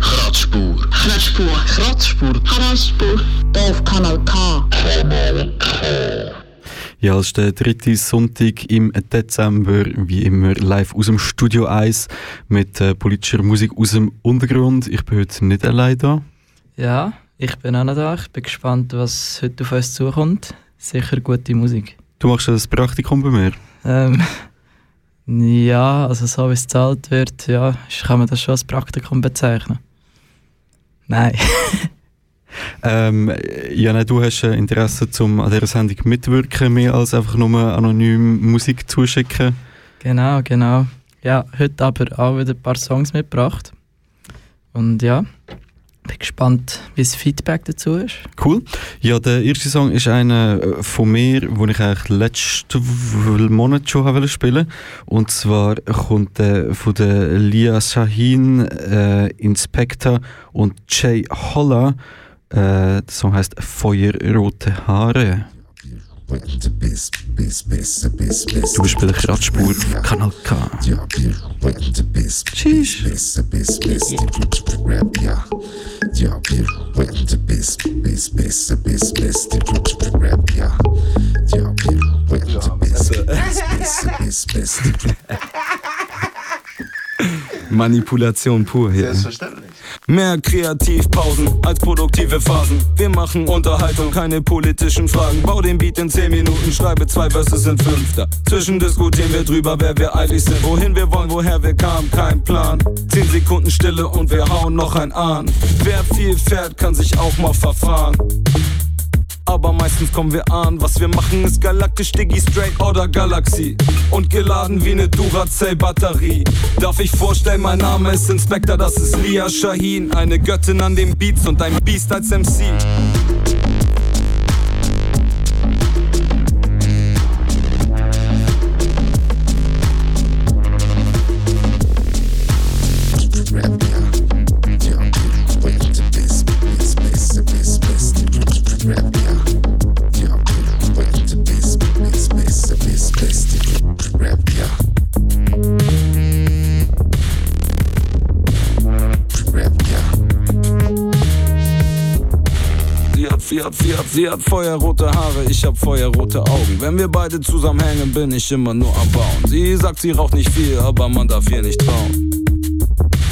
Kratzspur. Kratzspur. Kratzspur. Kratzspur. Auf Kanal K. Ja, es ist der dritte Sonntag im Dezember, wie immer live aus dem Studio 1 mit äh, politischer Musik aus dem Untergrund. Ich bin heute nicht allein da. Ja, ich bin auch noch da. Ich bin gespannt, was heute auf uns zukommt. Sicher gute Musik. Du machst ein Praktikum bei mir. Ähm, ja, also so wie es gezahlt wird, ja, kann man das schon als Praktikum bezeichnen. Nein. Ähm, Jana, du hast äh, Interesse, zum an dieser Sendung mitwirken, mehr als einfach nur anonym Musik zuschicken. genau, genau. Ja, heute aber auch wieder ein paar Songs mitgebracht. Und ja, bin gespannt, wie das Feedback dazu ist. Cool. Ja, der erste Song ist einer äh, von mir, den ich eigentlich letzten Monat schon habe spielen Und zwar kommt der von der Lia Shahin, äh, Inspector und Jay Holla. Äh, der Song heißt Feuerrote Haare. Du bist bei der Kratzspur Kanal K. Tschüss. Manipulation pur hier. Selbstverständlich. Mehr Kreativpausen als produktive Phasen. Wir machen Unterhaltung, keine politischen Fragen. Bau den Beat in 10 Minuten, schreibe zwei Verses in fünfter. Zwischen diskutieren wir drüber, wer wir eigentlich sind. Wohin wir wollen, woher wir kamen, kein Plan. 10 Sekunden Stille und wir hauen noch ein an. Wer viel fährt, kann sich auch mal verfahren. Aber meistens kommen wir an, was wir machen ist galaktisch, Diggy, straight oder Galaxie. Und geladen wie ne Duracell-Batterie. Darf ich vorstellen, mein Name ist Inspector, das ist Lia Shahin. Eine Göttin an den Beats und ein Beast als MC. Hat, sie hat, sie hat, feuerrote Haare, ich hab feuerrote Augen. Wenn wir beide zusammenhängen, bin ich immer nur am Bauen. Sie sagt, sie raucht nicht viel, aber man darf ihr nicht trauen.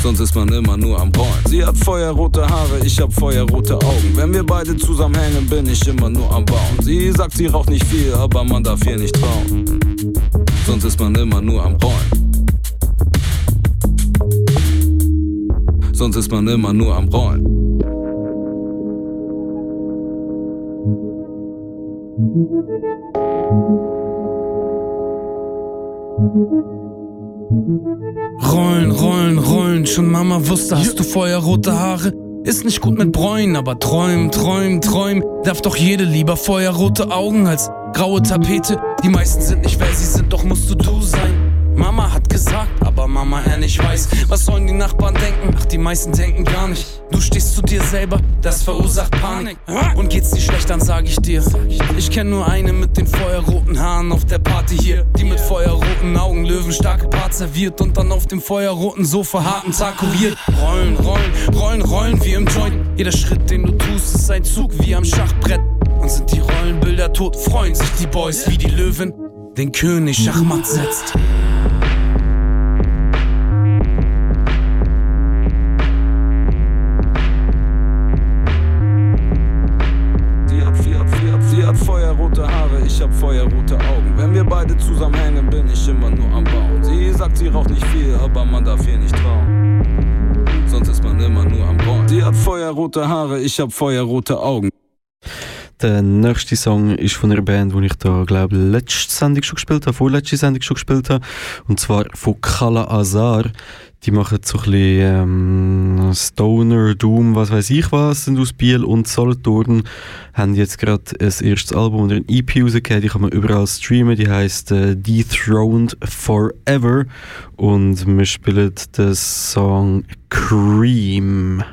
Sonst ist man immer nur am Rollen. Sie hat feuerrote Haare, ich hab feuerrote Augen. Wenn wir beide zusammenhängen, bin ich immer nur am Bauen. Sie sagt, sie raucht nicht viel, aber man darf ihr nicht trauen. Sonst ist man immer nur am Rollen. Sonst ist man immer nur am Rollen. Rollen, rollen, rollen, schon Mama wusste, hast du feuerrote Haare? Ist nicht gut mit Bräunen, aber träumen, träumen, träumen. Darf doch jede lieber feuerrote Augen als graue Tapete. Die meisten sind nicht, wer sie sind, doch musst du du sein. Mama hat gesagt, aber Mama er nicht weiß. Was sollen die Nachbarn denken? Ach, die meisten denken gar nicht. Du stehst zu dir selber, das verursacht Panik. Und geht's dir schlecht, dann sag ich dir. Ich kenn nur eine mit den feuerroten Haaren auf der Party hier. Die mit feuerroten Augen Löwen starke Part serviert und dann auf dem feuerroten Sofa harten Tag kuriert. Rollen, rollen, rollen, rollen wie im Joint. Jeder Schritt, den du tust, ist ein Zug wie am Schachbrett. Und sind die Rollenbilder tot, freuen sich die Boys wie die Löwen. Den König Schachmatt setzt. Hab feuerrote Augen. Wenn wir beide zusammenhängen, bin ich immer nur am Bauen. Sie sagt, sie raucht nicht viel, aber man darf ihr nicht trauen. Sonst ist man immer nur am Rollen. Sie hat feuerrote Haare, ich hab feuerrote Augen. Der nächste Song ist von einer Band, die ich da, glaube letzte Sendung schon gespielt habe, vorletzte Sendung schon gespielt habe. Und zwar von Kala Azar. Die machen so ein bisschen ähm, Stoner, Doom, was weiß ich was, sind aus Biel und Solothurn. Haben jetzt gerade ein erstes Album oder ein EP rausgegeben, die kann man überall streamen. Die heisst äh, Dethroned Forever. Und wir spielen den Song Cream.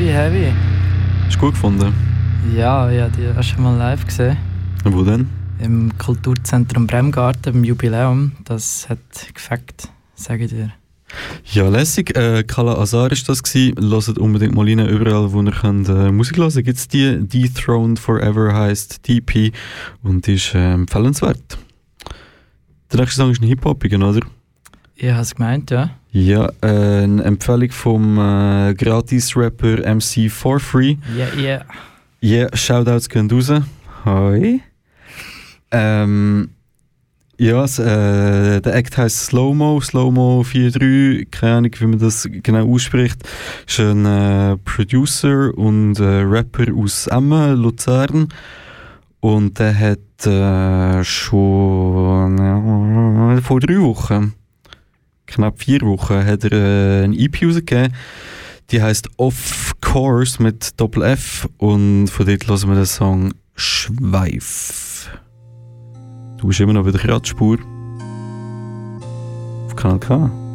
Heavy, heavy. Hast du gut gefunden? Ja, ja, die hast du schon mal live gesehen. Wo denn? Im Kulturzentrum Bremgarten, im Jubiläum. Das hat gefackt, sage ich dir. Ja, lässig. Äh, Kala Azar ist das gewesen. Hört unbedingt mal rein, überall, wo ihr könnt, äh, Musik hören. Gibt es die Dethroned Forever heisst DP und ist äh, empfehlenswert. Der nächste Song ist ein Hip-Hopigen, oder? Ich habe es gemeint, ja. Ja, äh, eine Empfehlung vom äh, Gratis-Rapper MC For Free. Ja, ja. Ja, yeah, Shoutouts gehen raus. Hi. Ähm, ja, äh, der Act heißt Slowmo, Slowmo 43, keine Ahnung, wie man das genau ausspricht. Ist ein äh, Producer und äh, Rapper aus Emmen, Luzern. Und der hat äh, schon äh, vor drei Wochen, knapp vier Wochen, hat er äh, ein EP rausgegeben. Die heißt Of Course mit Doppel F und von dort hören wir den Song Schweif. Du bist immer noch bei der Kratzspur. Auf Kanal K.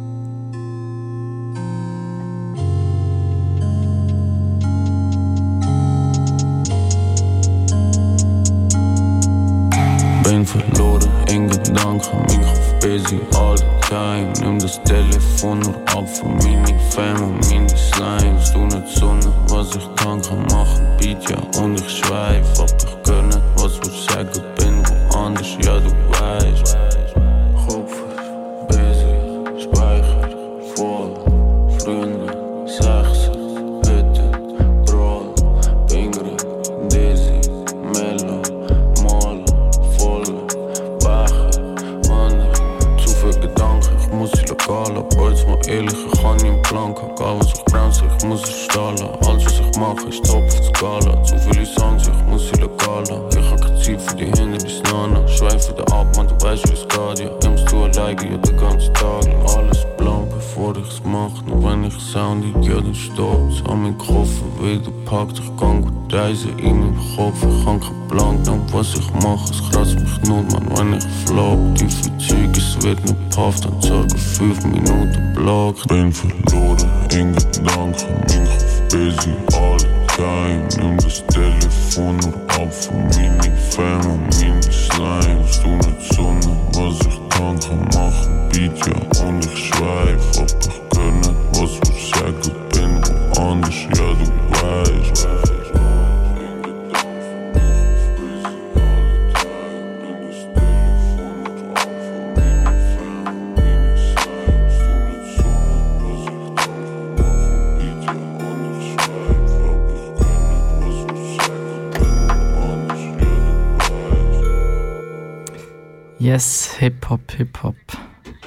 Yes, Hip-Hop, Hip-Hop.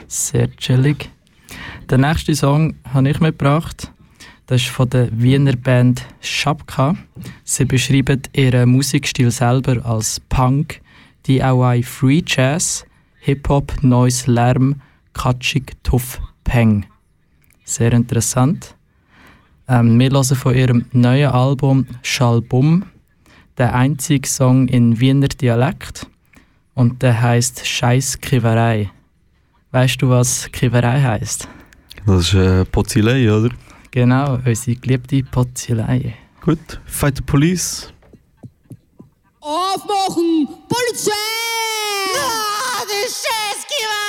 Sehr chillig. Der nächste Song habe ich mitgebracht. Das ist von der Wiener Band Schapka. Sie beschreiben ihren Musikstil selber als Punk, DIY Free Jazz, Hip-Hop, Noise, Lärm, Katschig, Tuff, Peng. Sehr interessant. Ähm, wir hören von ihrem neuen Album Schalbum, der einzige Song in Wiener Dialekt. Und der heißt Scheiß Kiverei. Weißt du, was Kiverei heißt? Das ist äh, Pozzilei, oder? Genau, unsere geliebte Pozzilei. Gut. Fight the Police. Aufmachen! Polizei! Ah, die Scheißgeweih! Gestern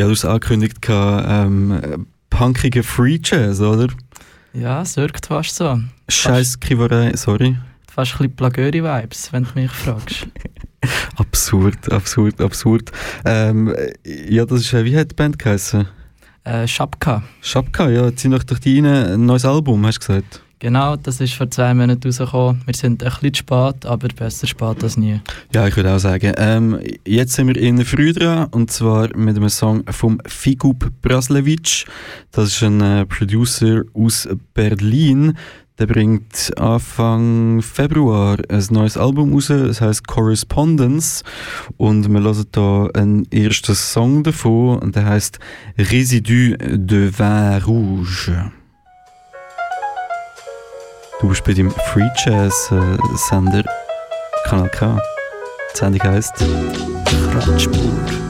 Ja, du hast angekündigt, ähm, punkige Free Jazz, oder? Ja, es wirkt fast so. Scheiß Kiverei, sorry. Fast ein bisschen Plagöri-Vibes, wenn du mich fragst. Absurd, absurd, absurd. Ähm, ja, das ist, äh, wie hat die Band geheißen? Äh, Schapka. Schapka, ja, zieh noch durch die rein, ein neues Album, hast du gesagt? Genau, das ist vor zwei Monaten rausgekommen. Wir sind ein bisschen spät, aber besser spät als nie. Ja, ich würde auch sagen. Ähm, jetzt sind wir in früh dran, und zwar mit einem Song vom Figub Braslevic. Das ist ein äh, Producer aus Berlin. Der bringt Anfang Februar ein neues Album raus, das heißt Correspondence. Und wir hören hier einen ersten Song davon, und der heißt Résidu de Vin Rouge. Du bist bei dem Free Jazz äh, Sender Kanal K. Die Sendung heisst Kratzspur.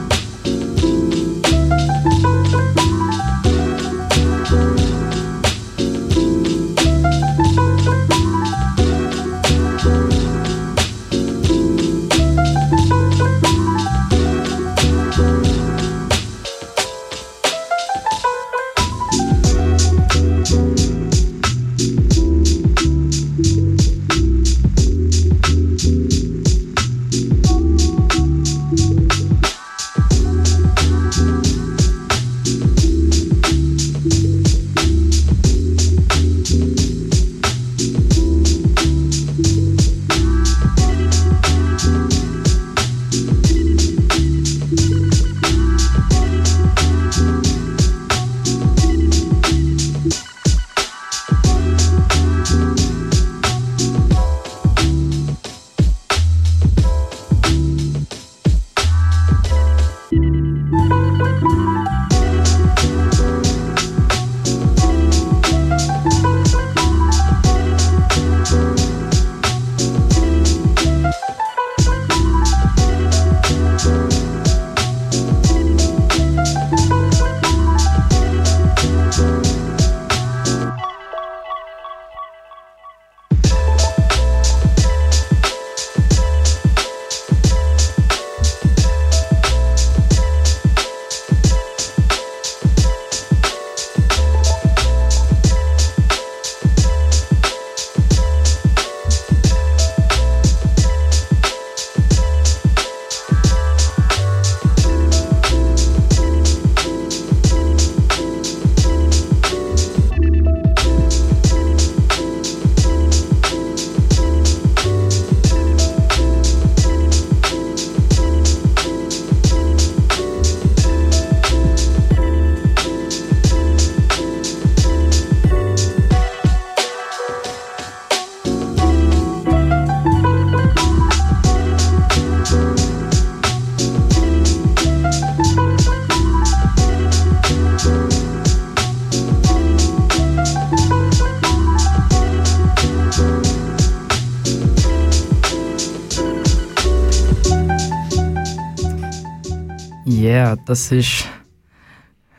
Yeah, das ist.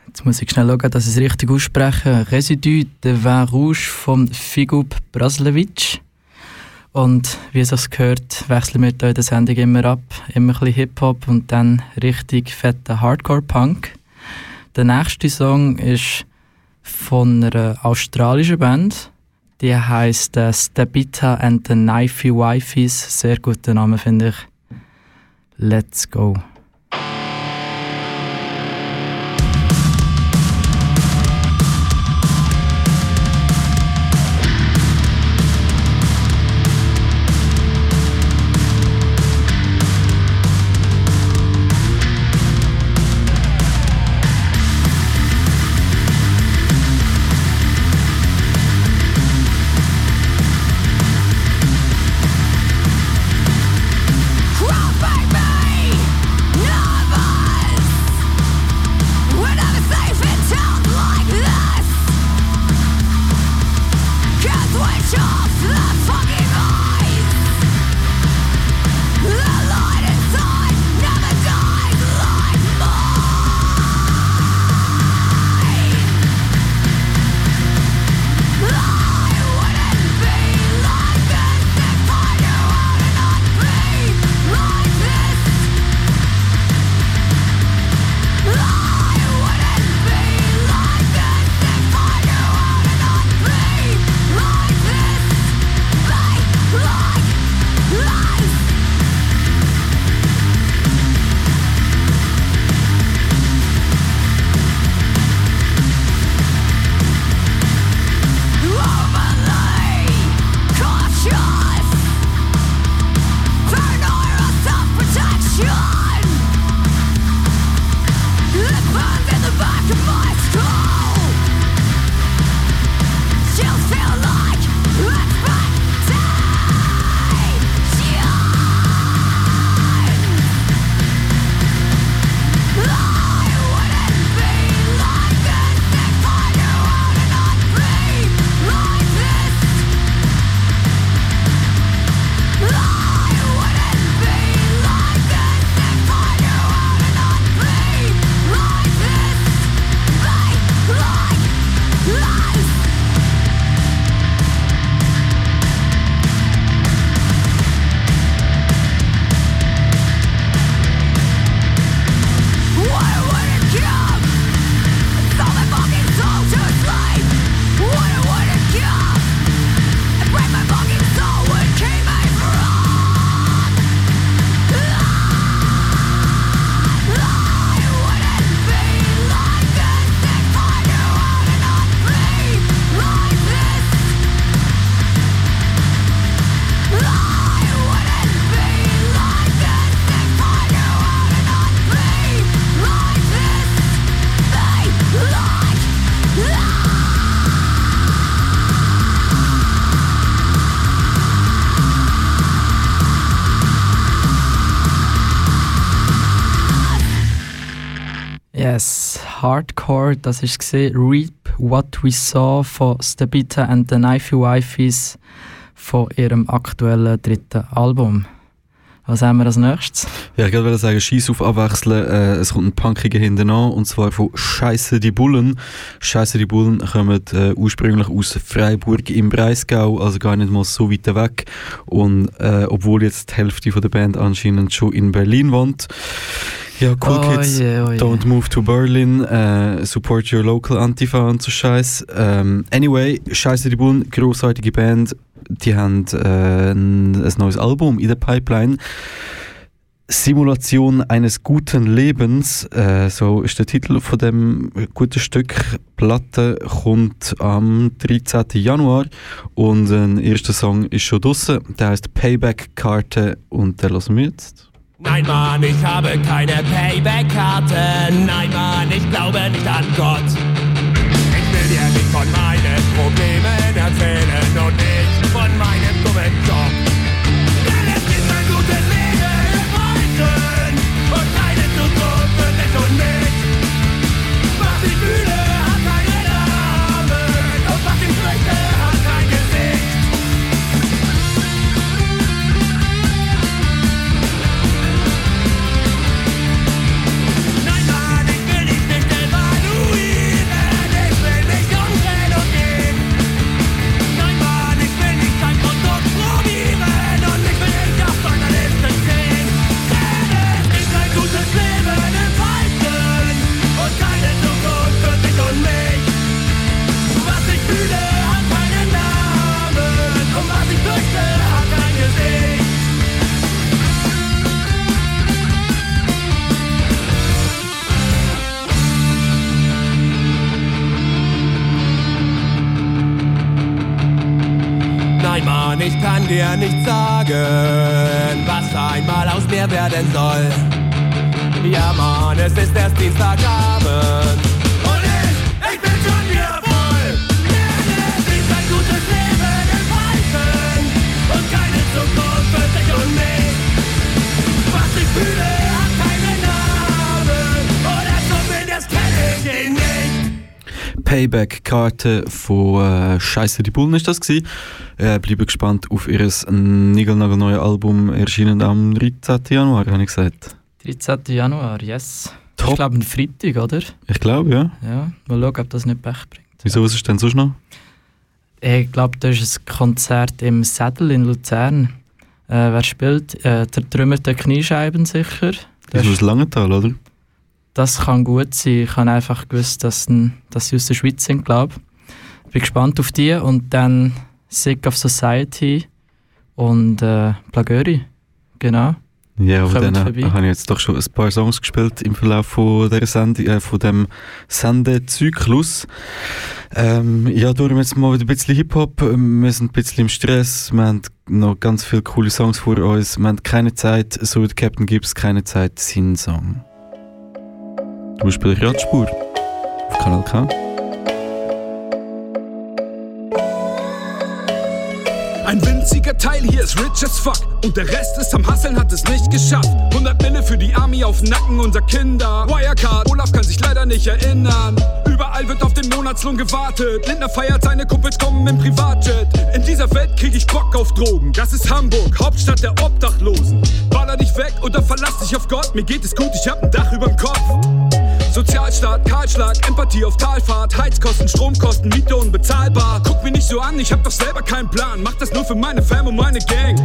Jetzt muss ich schnell schauen, dass ich es richtig ausspreche. Residus de Vin Rouge von Figub Braslevic. Und wie es sich gehört, wechseln wir hier in der Sendung immer ab. Immer ein bisschen Hip-Hop und dann richtig fetter Hardcore-Punk. Der nächste Song ist von einer australischen Band. Die heisst äh, Stabita and the Knifey Wifeys. Sehr guter Name, finde ich. Let's go. Hardcore, das gesehen. Reap What We Saw von Stabita and the Knifey Wifeys von ihrem aktuellen dritten Album. Was haben wir als nächstes? Ja, ich wollte sagen, Scheiß auf Abwechseln. Äh, es kommt ein Punkiger hinten an, und zwar von Scheiße die Bullen. Scheiße die Bullen kommen äh, ursprünglich aus Freiburg im Breisgau, also gar nicht mal so weit weg. Und äh, obwohl jetzt die Hälfte von der Band anscheinend schon in Berlin wohnt. Ja, cool Oh Kids, je, oh don't move to Berlin, äh, support your local Antifa und so Scheiß. Ähm, anyway, Scheiße die Bullen, großartige Band. Die haben äh, ein, ein neues Album in der Pipeline. Simulation eines guten Lebens, äh, so ist der Titel von dem guten Stück. Platte kommt am 13. Januar und ein erster Song ist schon draussen. Der heißt Payback-Karte und den lassen wir jetzt. Nein, Mann, ich habe keine Payback-Karte. Nein, Mann, ich glaube nicht an Gott. Ich will dir nicht von meinen Problemen erzählen und nicht von meinem dummen Job. Ich kann dir nicht sagen, was einmal aus mir werden soll. Ja, Mann, es ist erst Dienstagabend. Und ich, ich bin schon wieder voll. Es gibt ein gutes Leben Falschen und keine Zukunft für dich und mich. Was ich fühle, hat keinen Namen. Oder zumindest kenne ich ihn nicht. Payback-Karte von äh, Scheiße die Bullen ist das gewesen. Äh, bleibe gespannt auf ihr niegelnagelneues Album, erschienen am 13. Januar, habe ich gesagt. 13. Januar, yes. Top. Ich glaube, ein Freitag, oder? Ich glaube, ja. Ja, mal schauen, ob das nicht Pech bringt. Wieso, was ist denn sonst noch? Ich glaube, da ist ein Konzert im Sädel in Luzern. Äh, wer spielt? Äh, der Kniescheiben sicher. Das ist aus Langenthal, oder? das kann gut sein. Ich habe einfach gewusst, dass, dass sie aus der Schweiz sind, glaube ich. Bin gespannt auf die. Und dann Sick of Society und äh, Plagöri. Genau. Ja, aber dann äh, habe ich jetzt doch schon ein paar Songs gespielt im Verlauf von, der Sendung, äh, von dem Sendezyklus. Ähm, ja, darum jetzt mal wieder ein bisschen Hip-Hop. Wir sind ein bisschen im Stress. Wir haben noch ganz viele coole Songs vor uns. Wir haben keine Zeit, so wie der Captain Gibbs, keine Zeit, seinen Song. Du spielst Radspur auf Kanal K. Ein winziger Teil hier ist rich as fuck und der Rest ist am Hasseln, hat es nicht geschafft. 100 Mille für die Army auf dem Nacken unserer Kinder. Wirecard, Olaf kann sich leider nicht erinnern. Überall wird auf den Monatslohn gewartet. Lindner feiert, seine Kumpels kommen im Privatjet. In dieser Welt krieg ich Bock auf Drogen. Das ist Hamburg, Hauptstadt der Obdachlosen. Baller dich weg oder verlass dich auf Gott. Mir geht es gut, ich hab ein Dach überm Kopf. Sozialstaat, Kahlschlag, Empathie auf Talfahrt, Heizkosten, Stromkosten, Miete unbezahlbar. Guck mich nicht so an, ich hab doch selber keinen Plan. Mach das nur für meine Fam und meine Gang.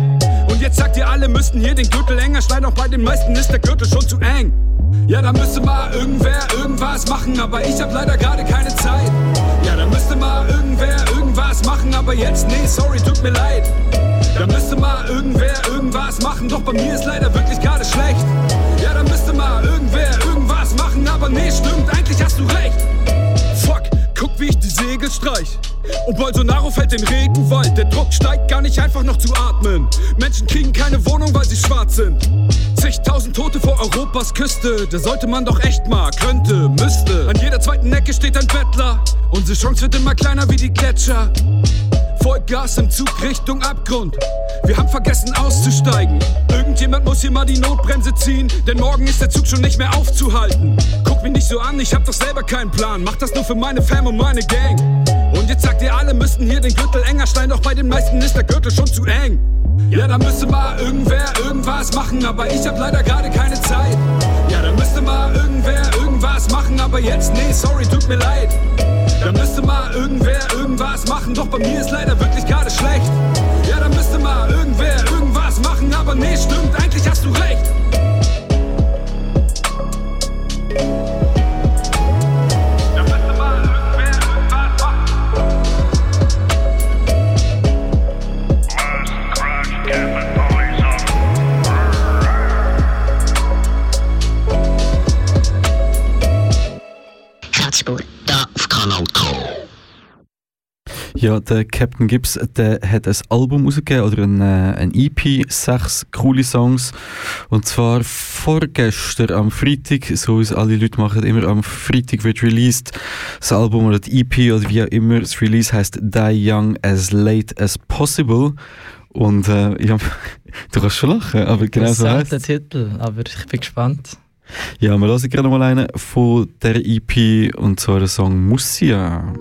Und jetzt sagt ihr alle, müssten hier den Gürtel enger schneiden, auch bei den meisten ist der Gürtel schon zu eng. Ja, da müsste mal irgendwer irgendwas machen, aber ich hab leider gerade keine Zeit. Ja, da müsste mal irgendwer irgendwas machen, aber jetzt, nee, sorry, tut mir leid. Da müsste mal irgendwer irgendwas machen, doch bei mir ist leider wirklich gerade schlecht. Ja, da müsste mal irgendwer irgendwas machen, aber nee, stimmt, eigentlich hast du recht. Fuck, guck wie ich die Segel streich. Und Bolsonaro fällt den Regenwald. Der Druck steigt gar nicht einfach noch zu atmen. Menschen kriegen keine Wohnung, weil sie schwarz sind. Zigtausend Tote vor Europas Küste. Da sollte man doch echt mal, könnte, müsste. An jeder zweiten Ecke steht ein Bettler. Unsere Chance wird immer kleiner wie die Gletscher. Vollgas im Zug Richtung Abgrund. Wir haben vergessen auszusteigen. Irgendjemand muss hier mal die Notbremse ziehen, denn morgen ist der Zug schon nicht mehr aufzuhalten. Guck mich nicht so an, ich hab doch selber keinen Plan. Mach das nur für meine Fam und meine Gang. Und jetzt sagt ihr alle müssten hier den Gürtel enger schneiden, doch bei den meisten ist der Gürtel schon zu eng. Ja, da müsste mal irgendwer irgendwas machen, aber ich hab leider gerade keine Zeit. Ja, da müsste mal irgendwer irgendwas machen, aber jetzt, nee, sorry, tut mir leid. Da müsste mal irgendwer irgendwas machen, doch bei mir ist leider wirklich gerade schlecht. Ja, da müsste mal irgendwer irgendwas machen, aber nee, stimmt, eigentlich hast du recht. Ja, der Captain Gibbs der hat ein Album rausgegeben oder ein, äh, ein EP, sechs coole Songs. Und zwar vorgestern am Freitag, so wie es alle Leute machen, immer am Freitag wird released. Das Album oder die EP oder wie auch immer, das Release heißt Die Young as Late as Possible. Und äh, ja, du kannst schon lachen, aber genau das so heißt der Titel, aber ich bin gespannt. Ja, wir hören gerne mal einen von der EP und zwar der Song Mussia.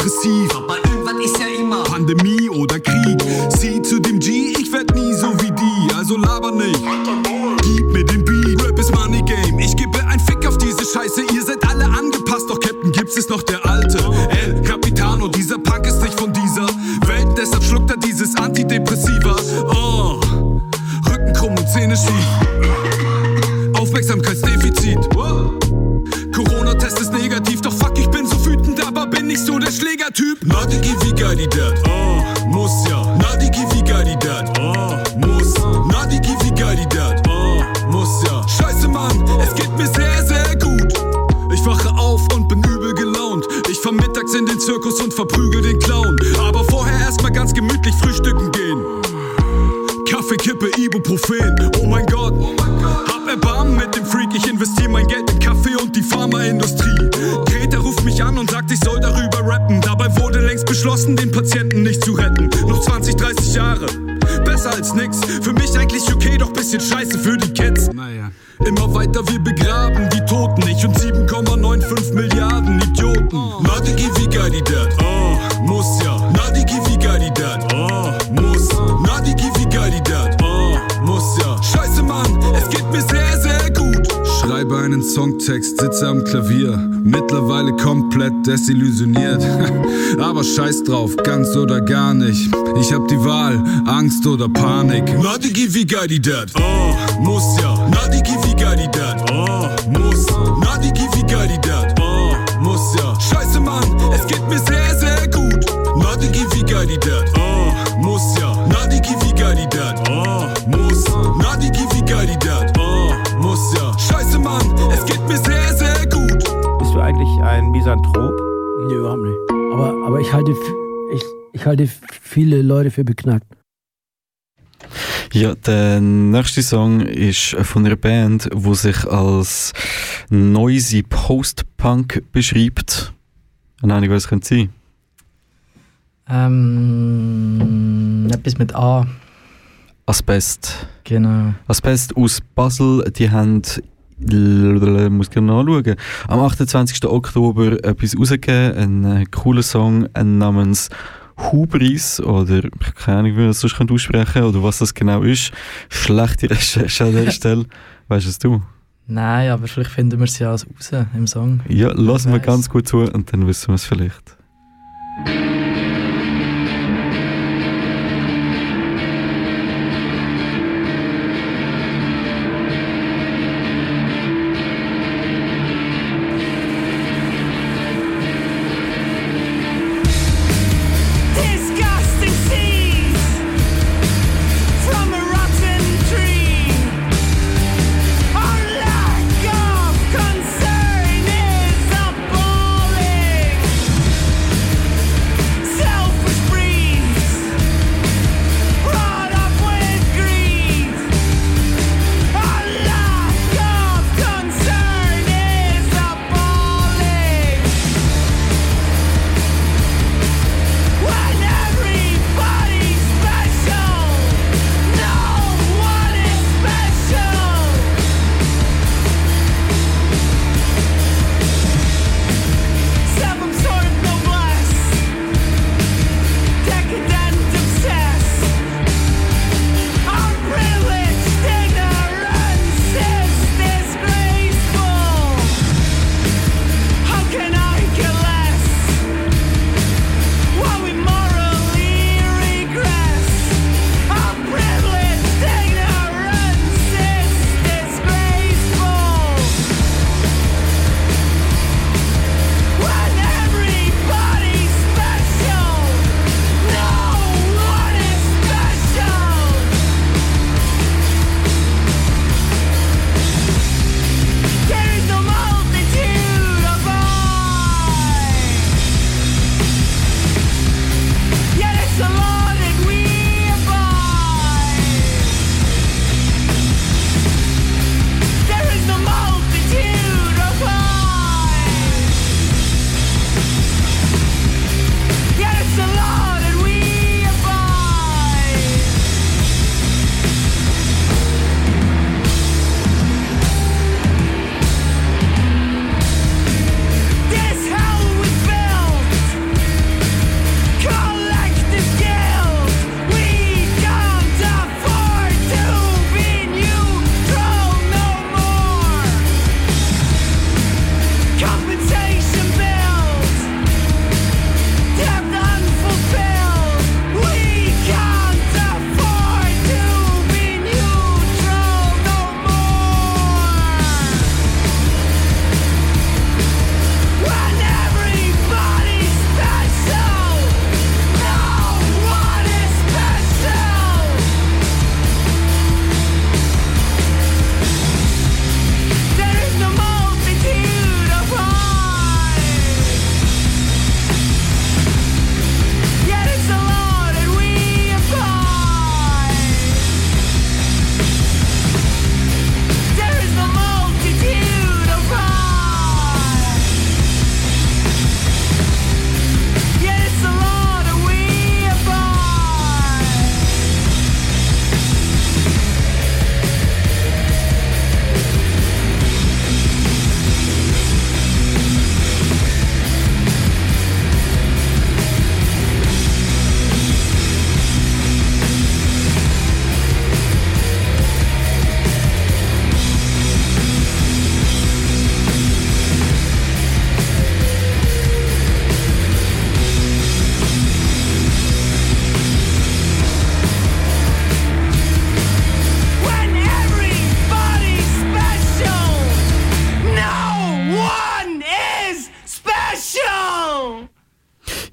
Depressiv. Aber irgendwann ist ja immer Pandemie oder Krieg. Sie zu dem G, ich werd nie so wie die, also laber nicht. Gib mir den Beat, Rap ist Money Game. Ich gebe ein Fick auf diese Scheiße, ihr scheiß drauf, ganz oder gar nicht. Ich hab die Wahl, Angst oder Panik. Digi, wie geil die dat? Oh, muss ja. Ich, halte viele Leute für beknackt. Ja, der nächste Song ist von einer Band, die sich als noisy Post-Punk beschreibt. Eine Ahnung, was es könnte sein. Ähm, etwas mit A. Asbest. Genau. Asbest aus Basel, die haben, muss ich genau nachschauen, am 28. Oktober etwas rausgegeben, einen äh, coolen Song namens Hubris, oder ich keine Ahnung, wie man das sonst könnte aussprechen oder was das genau ist. Schlechte Recherche an der Stelle. Weißt es du? Nein, aber vielleicht finden wir es ja raus im Song. Ja, lassen wir ganz gut zu und dann wissen wir es vielleicht.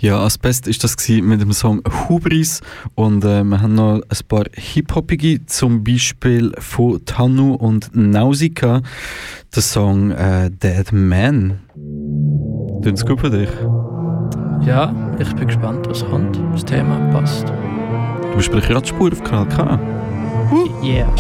Ja, Asbest ist das mit dem Song Hubris und äh, wir haben noch ein paar Hip-Hopige, zum Beispiel von Tanu und Nausicaa, der Song äh, Dead Man. Tun's gut für dich? Ja, ich bin gespannt, was kommt. Das Thema passt. Du bist bei der Radspur auf Kanal K. Yeah.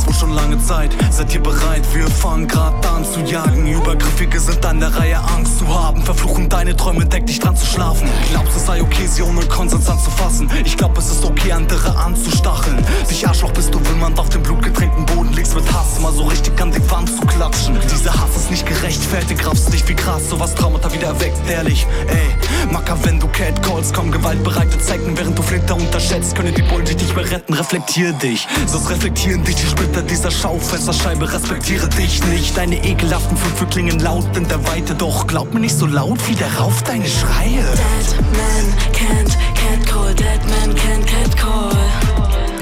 Es wurde schon lange Zeit. Seid ihr bereit? Wir fangen grad an zu jagen. Übergriffige sind an der Reihe, Angst zu haben. Verfluchen deine Träume, deck dich dran zu schlafen. Glaubst es sei okay, sie ohne Konsens anzufassen. Ich glaub, es ist okay, andere anzustacheln. Dich Arschloch bist du, wenn man auf dem blutgetränkten Boden liegst mit Hass. Mal so richtig an die Wand zu klatschen. Dieser Hass ist nicht gerechtfertigt, raffst nicht wie krass. Sowas Traumata wieder erweckt, ehrlich. Ey, Macker, wenn du Catcalls, komm gewaltbereite Zeiten, während du Flitter unterschätzt. Können die Bullen dich nicht mehr retten, reflektier dich. Sonst reflektieren dich die Splitter dieser Schaufensterscheibe. Respektiere dich nicht. Deine ekelhaften Fünfe klingen laut in der Weite. Doch glaub mir nicht so laut wie darauf deine Schreie. Dead man can't catcall, dead man can't catcall.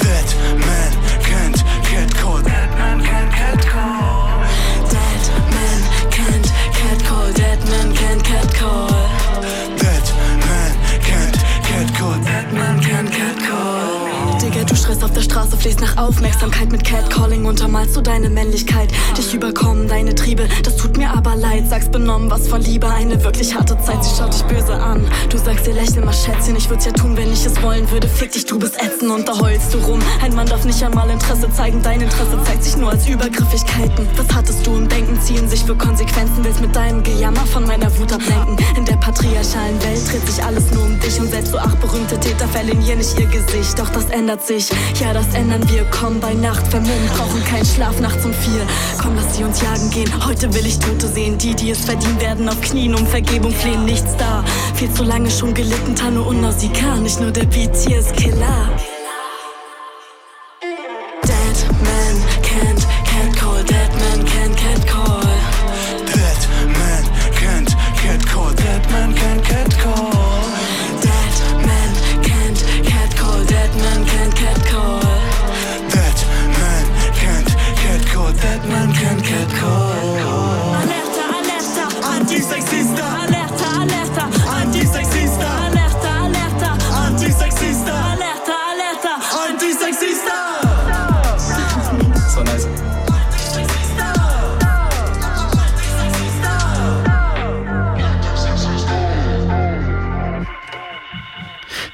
Dead man can't catcall. Dead man can't catcall. Dead man can't catcall, dead man can't catcall. Stress auf der Straße, fließt nach Aufmerksamkeit mit Catcalling, untermalst du deine Männlichkeit. Dich überkommen deine Triebe, das tut mir aber leid. Sagst benommen, was von Liebe, eine wirklich harte Zeit, sie schaut dich böse an. Du sagst ihr lächeln mal Schätzchen, ich würd's ja tun, wenn ich es wollen würde. Fick dich, du bist ätzend und da heulst du rum. Ein Mann darf nicht einmal Interesse zeigen, dein Interesse zeigt sich nur als Übergriffigkeiten. Was hattest du im Denken, ziehen sich für Konsequenzen, willst mit deinem Gejammer von meiner Wut ablenken. In der patriarchalen Welt dreht sich alles nur um dich und selbst so ach berühmte Täter verlieren hier nicht ihr Gesicht. Doch das ändert sich, ja, das ändern wir. Kommen bei Nacht vermummt, brauchen keinen Schlaf nachts um vier. Komm, lass sie uns jagen gehen. Heute will ich Tote sehen. Die, die es verdienen, werden auf Knien um Vergebung flehen. Nichts da. Viel zu lange schon gelitten, Tanne und Nausicaa. Nicht nur der Beat hier ist Killer.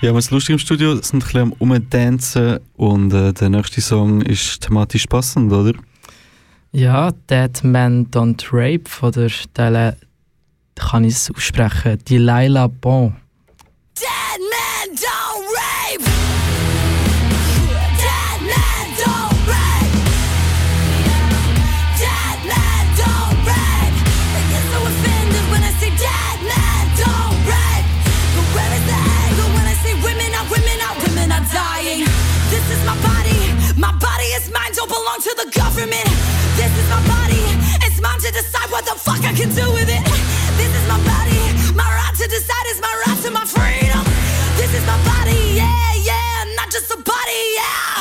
Ja, wir sind lustig im Studio, sind ein bisschen am Umdancen und äh, der nächste Song ist thematisch passend, oder? Ja, Dead Man Don't Rape von der Dele, kann ich es aussprechen, Delilah Bon. This is my body. It's mine to decide what the fuck I can do with it. This is my body. My right to decide is my right to my freedom. This is my body, yeah, yeah, not just a body, yeah.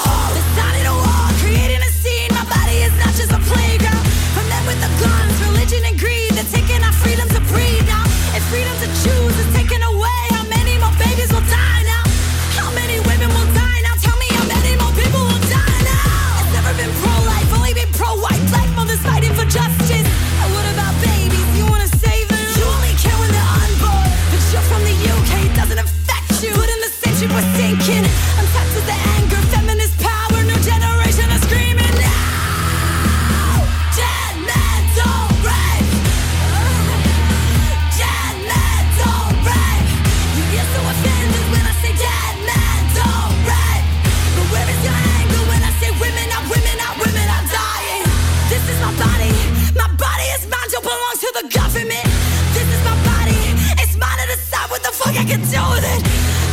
I can do with it.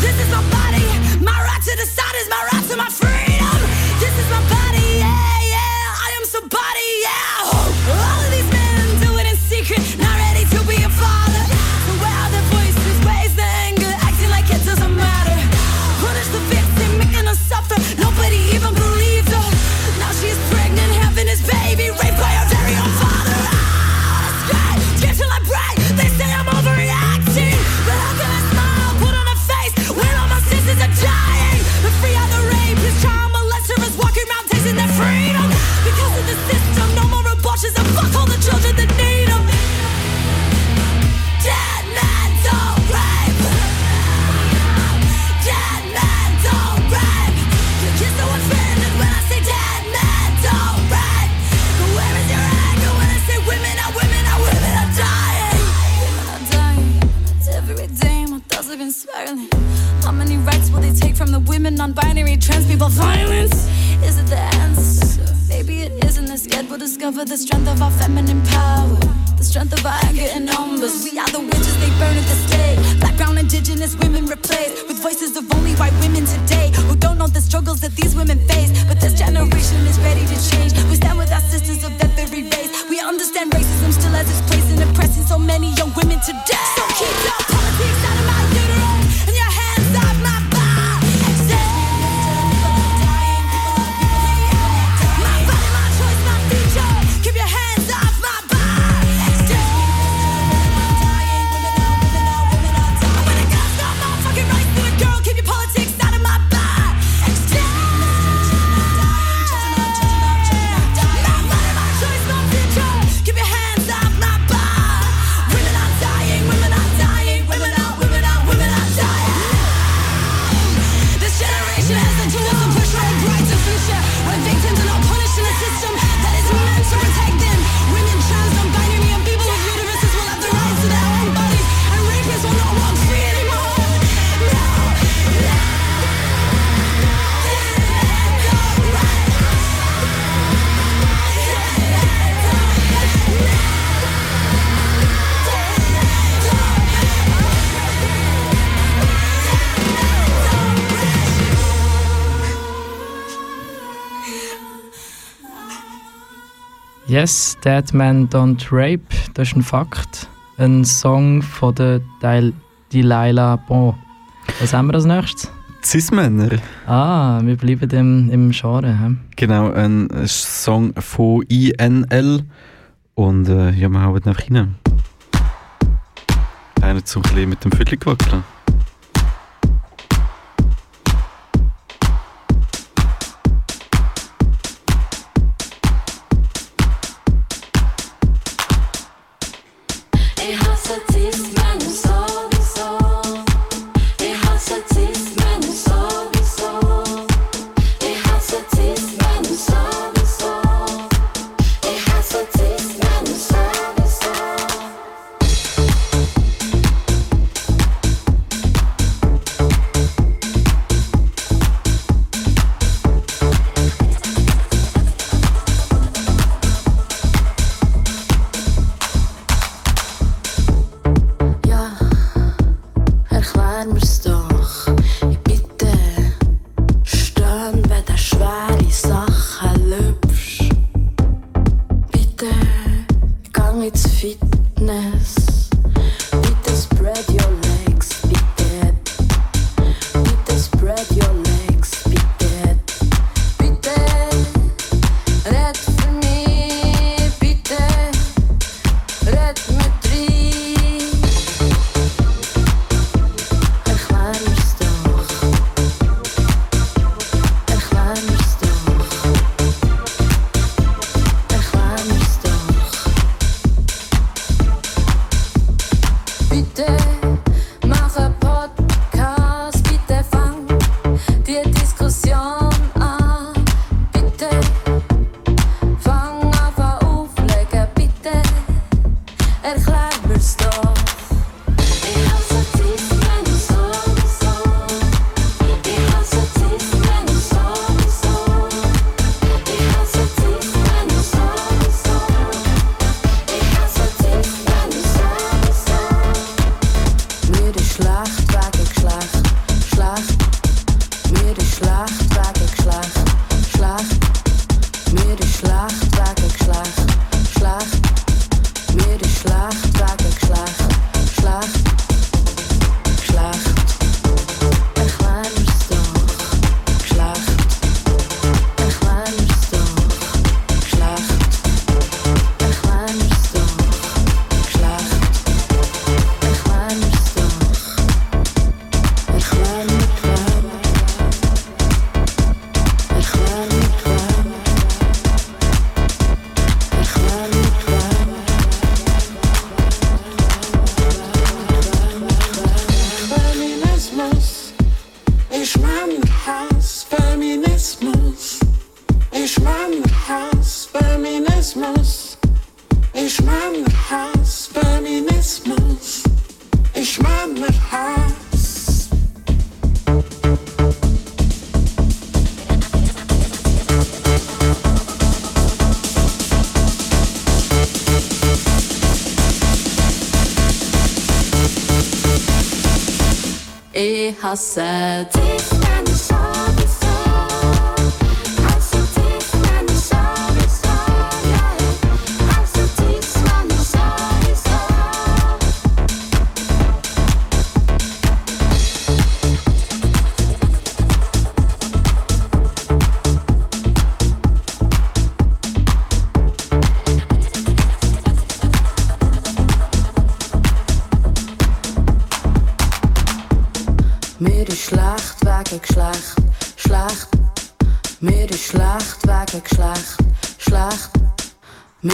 This is my body. My right to decide is my right Yes, Dead Man Don't Rape, das ist ein Fakt. Ein Song von der Del Delilah Bon. Was haben wir als nächstes? Cis-Männer. Ah, wir bleiben im, im Genre. He? Genau, ein Song von INL. Und äh, ja, wir hauen einfach rein. Einer zum ein mit dem Viertel gewackeln.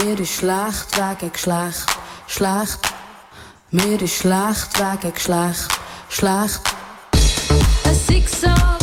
Mir ist schlecht wegen Geschlecht, schlecht. Mir ist schlecht wegen Geschlecht, schlecht. Es ist so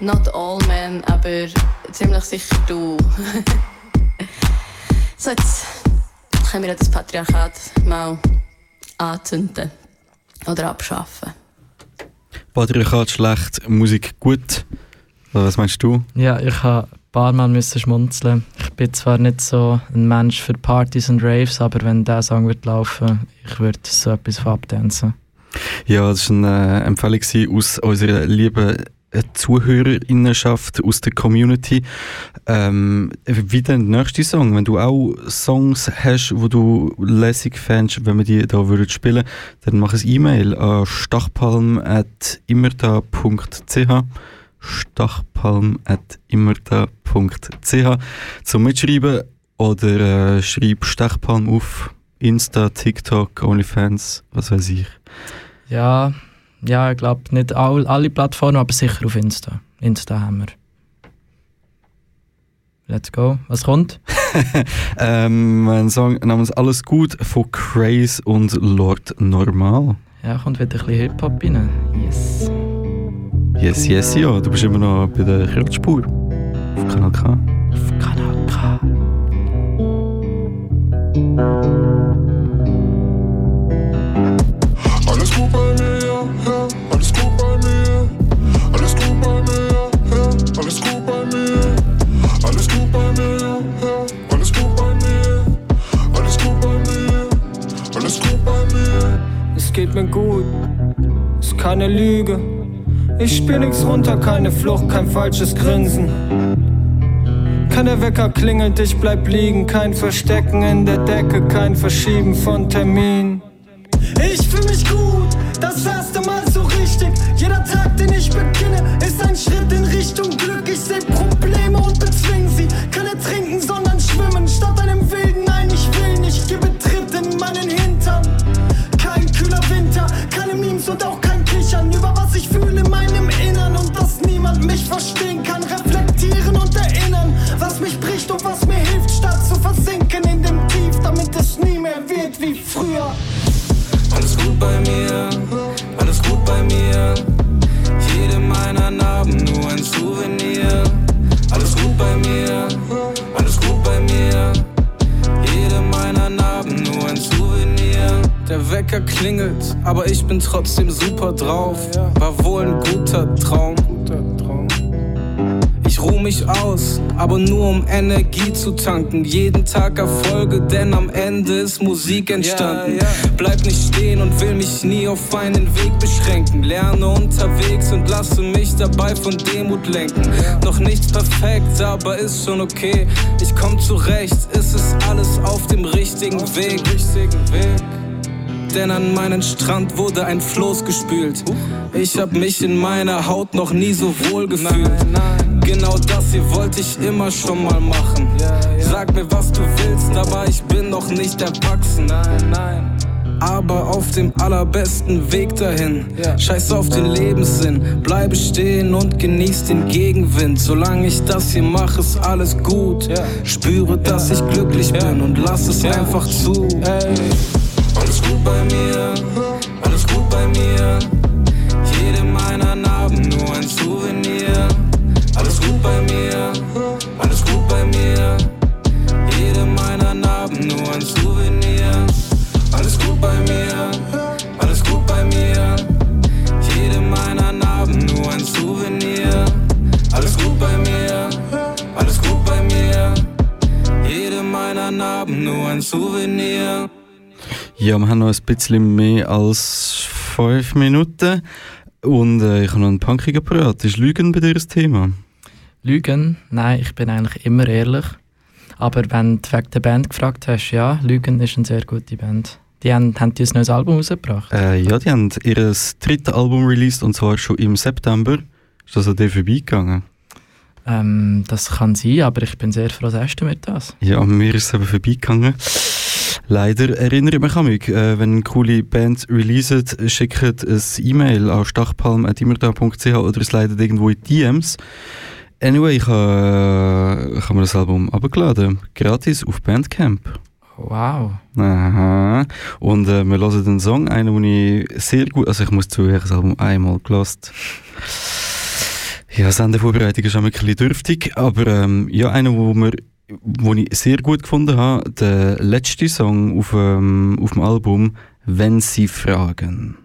Not all men, aber ziemlich sicher du. so, jetzt können wir das Patriarchat mal anzünden oder abschaffen. Patriarchat schlecht, Musik gut. Was meinst du? Ja, ich habe ein paar Mal müssen schmunzeln. Ich bin zwar nicht so ein Mensch für Partys und Raves, aber wenn dieser Song wird laufen, ich würde so etwas von abtanzen. Ja, das war eine Empfehlung aus unserer lieben Zuhörerinnenschaft aus der Community. Ähm, wie der nächste Song? Wenn du auch Songs hast, wo du lässig fändest, wenn wir die da würden spielen, dann mach ein E-Mail an stachpalm.immerda.ch stachpalm.immerda.ch zum Mitschreiben oder äh, schreib Stachpalm auf Insta, TikTok, OnlyFans, was weiß ich. Ja, ja, ich glaube nicht all, alle Plattformen, aber sicher auf Insta. Insta haben wir. Let's go. Was kommt? ähm, ein Song namens Alles gut von Craze und Lord Normal. Ja, kommt wieder ein bisschen Hip-Hop rein. Yes. Yes, yes, ja. Du bist immer noch bei der Kraftspur. Auf Kanal K. Auf Kanal K. Nix runter, keine Flucht, kein falsches Grinsen. Kein Wecker klingelt, ich bleib liegen, kein Verstecken in der Decke, kein Verschieben von Termin. Drauf. War wohl ein guter Traum. Ich ruh mich aus, aber nur um Energie zu tanken. Jeden Tag Erfolge, denn am Ende ist Musik entstanden. Bleib nicht stehen und will mich nie auf einen Weg beschränken. Lerne unterwegs und lasse mich dabei von Demut lenken. Noch nichts perfekt, aber ist schon okay. Ich komm zurecht, ist es alles auf dem richtigen Weg. Denn an meinen Strand wurde ein Floß gespült. Ich hab mich in meiner Haut noch nie so wohl gefühlt. Genau das hier wollte ich immer schon mal machen. Sag mir, was du willst, aber ich bin noch nicht erwachsen. Aber auf dem allerbesten Weg dahin. Scheiß auf den Lebenssinn. Bleibe stehen und genieß den Gegenwind. Solange ich das hier mache, ist alles gut. Spüre, dass ich glücklich bin und lass es einfach zu. Alles gut bei mir, alles gut bei mir. Jede meiner Narben nur ein Souvenir. Alles gut bei mir, alles gut bei mir. Jede meiner Narben nur ein Souvenir. Alles gut bei mir, alles gut bei mir. Jede meiner Narben nur ein Souvenir. Alles gut bei mir, alles gut bei mir. Jede meiner Narben nur ein Souvenir. Ja, wir haben noch ein bisschen mehr als fünf Minuten. Und äh, ich habe noch einen punkigen parat. Ist Lügen bei dir ein Thema? Lügen? Nein, ich bin eigentlich immer ehrlich. Aber wenn du wegen der Band gefragt hast, ja, Lügen ist eine sehr gute Band. Die haben, haben die ein neues Album rausgebracht. Äh, ja, die haben ihr drittes Album released und zwar schon im September. Ist das an dir vorbeigegangen? Ähm, das kann sein, aber ich bin sehr froh, dass du mit das. Ja, mir ist es eben vorbeigegangen. Leider erinnere ich mich an mich, äh, wenn eine coole Band releasen, schickt ein E-Mail an stachpalm.immerda.ch oder es leitet irgendwo in DMs. Anyway, ich habe äh, hab mir das Album abgeladen, gratis auf Bandcamp. Wow. Aha. Und äh, wir hören den Song, einen, den ich sehr gut, also ich muss zugeben, das Album einmal gelost. Ja, Sendevorbereitung ist auch ein bisschen dürftig, aber ähm, ja, einer, wo wir wo ich sehr gut gefunden habe, der letzte Song auf, ähm, auf dem Album «Wenn Sie fragen».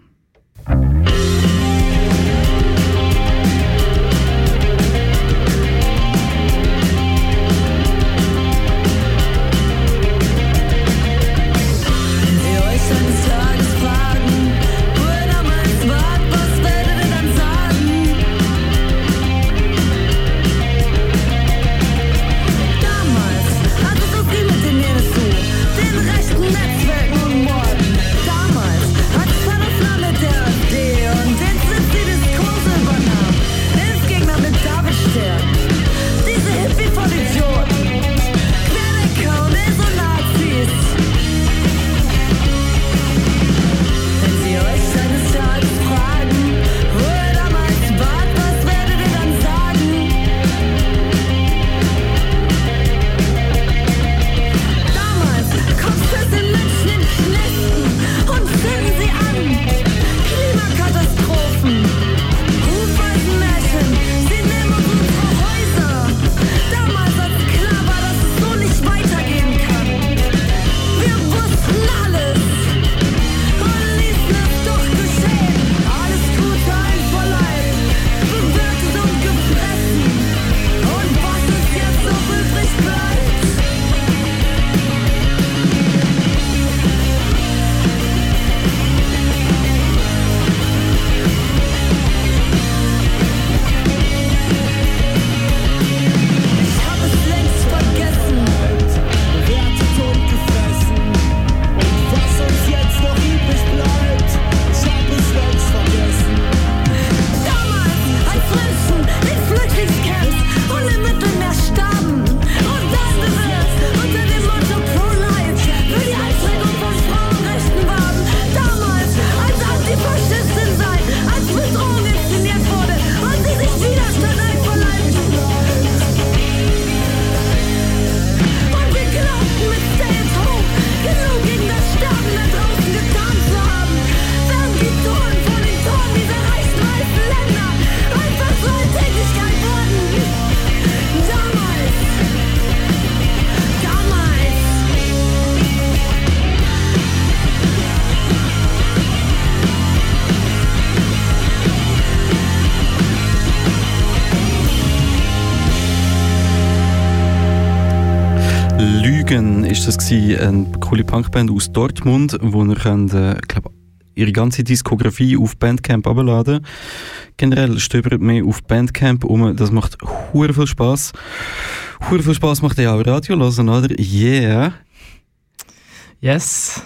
Das gewesen, eine coole Punkband aus Dortmund, wo ihr könnt, äh, glaub, ihre ganze Diskografie auf Bandcamp abladen. Generell stöbert mehr auf Bandcamp um, das macht hure viel Spaß. Hure viel Spaß macht ja auch Radio hören, oder? Yeah. Yes,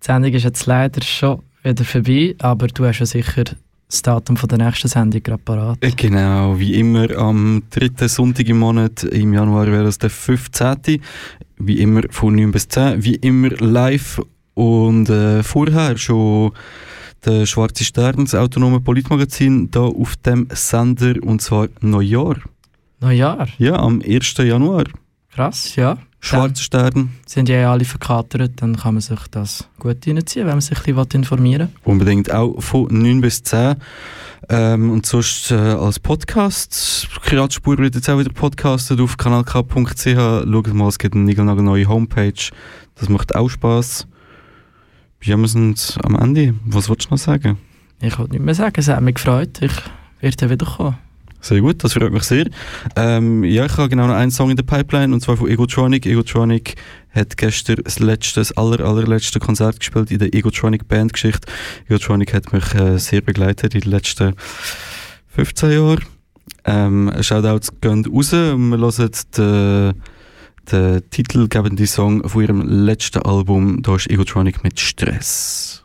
die Sendung ist jetzt leider schon wieder vorbei, aber du hast ja sicher das Datum von der nächsten Sendung gerade parat. Äh, Genau, wie immer am dritten Sonntag im Monat im Januar wäre es der 15. Wie immer von 9 bis 10, wie immer live und äh, vorher schon der Schwarze Stern, das autonome Politmagazin, da auf dem Sender und zwar Neujahr. Neujahr? Ja, am 1. Januar. Krass, ja. Schwarze Stern. Sind ja alle verkatert, dann kann man sich das gut reinziehen, wenn man sich ein bisschen informieren Unbedingt auch von 9 bis 10. Ähm, und sonst äh, als Podcast. Kreatspur wird jetzt auch wieder podcastet auf kanalk.ch. Schaut mal, es gibt eine neue Homepage. Das macht auch Spaß. Ja, wir sind am Ende. Was wolltest du noch sagen? will. Ich wollte nicht mehr sagen, es hat mich gefreut. Ich werde wieder kommen. Sehr gut, das freut mich sehr. Ähm, ja, ich habe genau noch einen Song in der Pipeline und zwar von Egotronic. Egotronic hat gestern das letzte, das aller, allerletzte Konzert gespielt in der Egotronic Bandgeschichte. Egotronic hat mich äh, sehr begleitet in den letzten 15 Jahren. Ähm, Shoutouts gehen raus und wir hören den, den titelgebenden Song von ihrem letzten Album. Da ist Egotronic mit Stress.